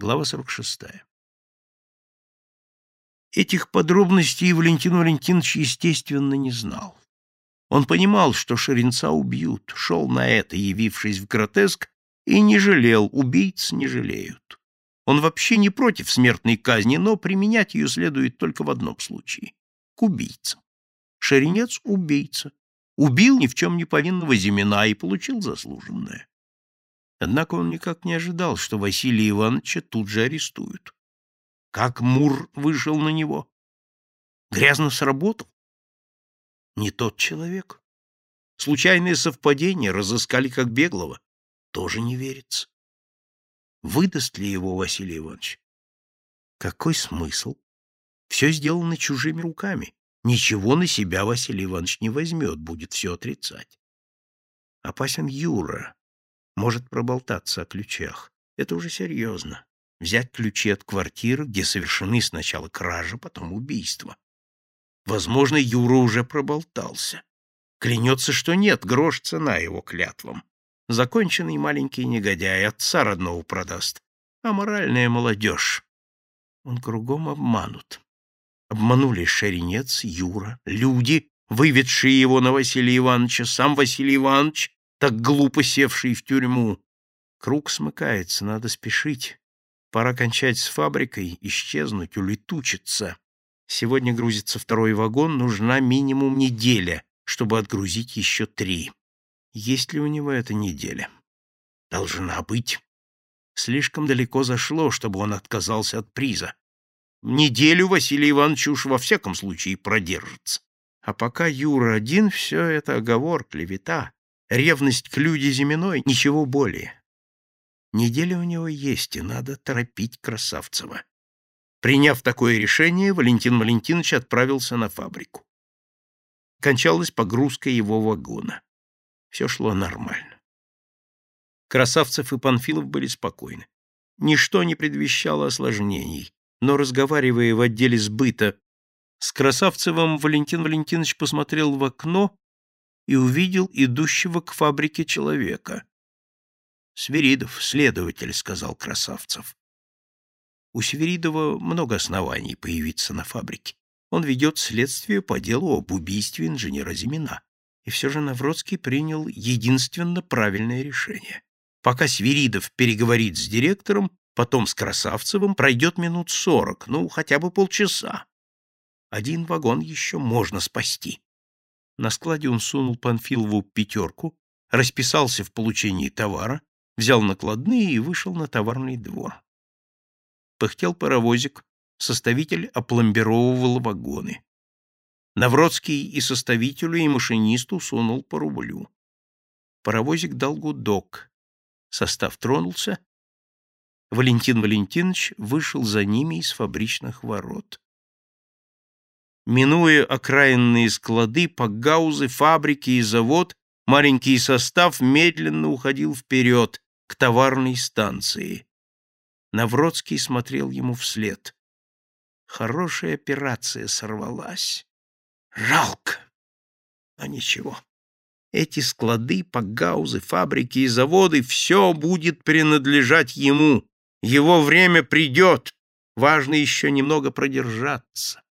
Глава 46. Этих подробностей Валентин Валентинович, естественно, не знал. Он понимал, что Шеренца убьют, шел на это, явившись в гротеск, и не жалел, убийц не жалеют. Он вообще не против смертной казни, но применять ее следует только в одном случае — к убийцам. Шеренец — убийца. Убил ни в чем не повинного Зимина и получил заслуженное. Однако он никак не ожидал, что Василия Ивановича тут же арестуют. Как Мур вышел на него? Грязно сработал? Не тот человек. Случайное совпадение разыскали как беглого. Тоже не верится. Выдаст ли его Василий Иванович? Какой смысл? Все сделано чужими руками. Ничего на себя Василий Иванович не возьмет, будет все отрицать. Опасен Юра может проболтаться о ключах. Это уже серьезно. Взять ключи от квартиры, где совершены сначала кража, потом убийство. Возможно, Юра уже проболтался. Клянется, что нет, грош цена его клятвам. Законченный маленький негодяй, отца родного продаст. А моральная молодежь. Он кругом обманут. Обманули Шеренец, Юра, люди, выведшие его на Василия Ивановича, сам Василий Иванович, так глупо севший в тюрьму. Круг смыкается, надо спешить. Пора кончать с фабрикой, исчезнуть, улетучиться. Сегодня грузится второй вагон, нужна минимум неделя, чтобы отгрузить еще три. Есть ли у него эта неделя? Должна быть. Слишком далеко зашло, чтобы он отказался от приза. Неделю Василий Иванович уж во всяком случае продержится. А пока Юра один, все это оговор, клевета ревность к Люде Зиминой, ничего более. Неделя у него есть, и надо торопить Красавцева. Приняв такое решение, Валентин Валентинович отправился на фабрику. Кончалась погрузка его вагона. Все шло нормально. Красавцев и Панфилов были спокойны. Ничто не предвещало осложнений, но, разговаривая в отделе сбыта с Красавцевым, Валентин Валентинович посмотрел в окно и увидел идущего к фабрике человека. «Свиридов, следователь», — сказал Красавцев. У Свиридова много оснований появиться на фабрике. Он ведет следствие по делу об убийстве инженера Зимина. И все же Навродский принял единственно правильное решение. Пока Свиридов переговорит с директором, потом с Красавцевым, пройдет минут сорок, ну, хотя бы полчаса. Один вагон еще можно спасти. На складе он сунул Панфилову пятерку, расписался в получении товара, взял накладные и вышел на товарный двор. Пыхтел паровозик, составитель опломбировывал вагоны. Навродский и составителю, и машинисту сунул по рублю. Паровозик дал гудок. Состав тронулся. Валентин Валентинович вышел за ними из фабричных ворот. Минуя окраинные склады, пакгаузы, фабрики и завод, маленький состав медленно уходил вперед, к товарной станции. Навродский смотрел ему вслед. Хорошая операция сорвалась. Жалко. А ничего. Эти склады, пакгаузы, фабрики и заводы — все будет принадлежать ему. Его время придет. Важно еще немного продержаться.